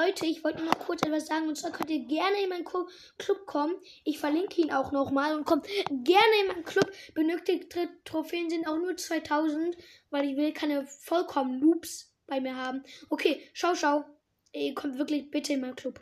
Leute, ich wollte nur noch kurz etwas sagen. Und zwar könnt ihr gerne in meinen Club kommen. Ich verlinke ihn auch nochmal. Und kommt gerne in meinen Club. Benötigte Trophäen sind auch nur 2000, weil ich will keine vollkommen Loops bei mir haben. Okay, schau, schau. Ihr kommt wirklich bitte in meinen Club.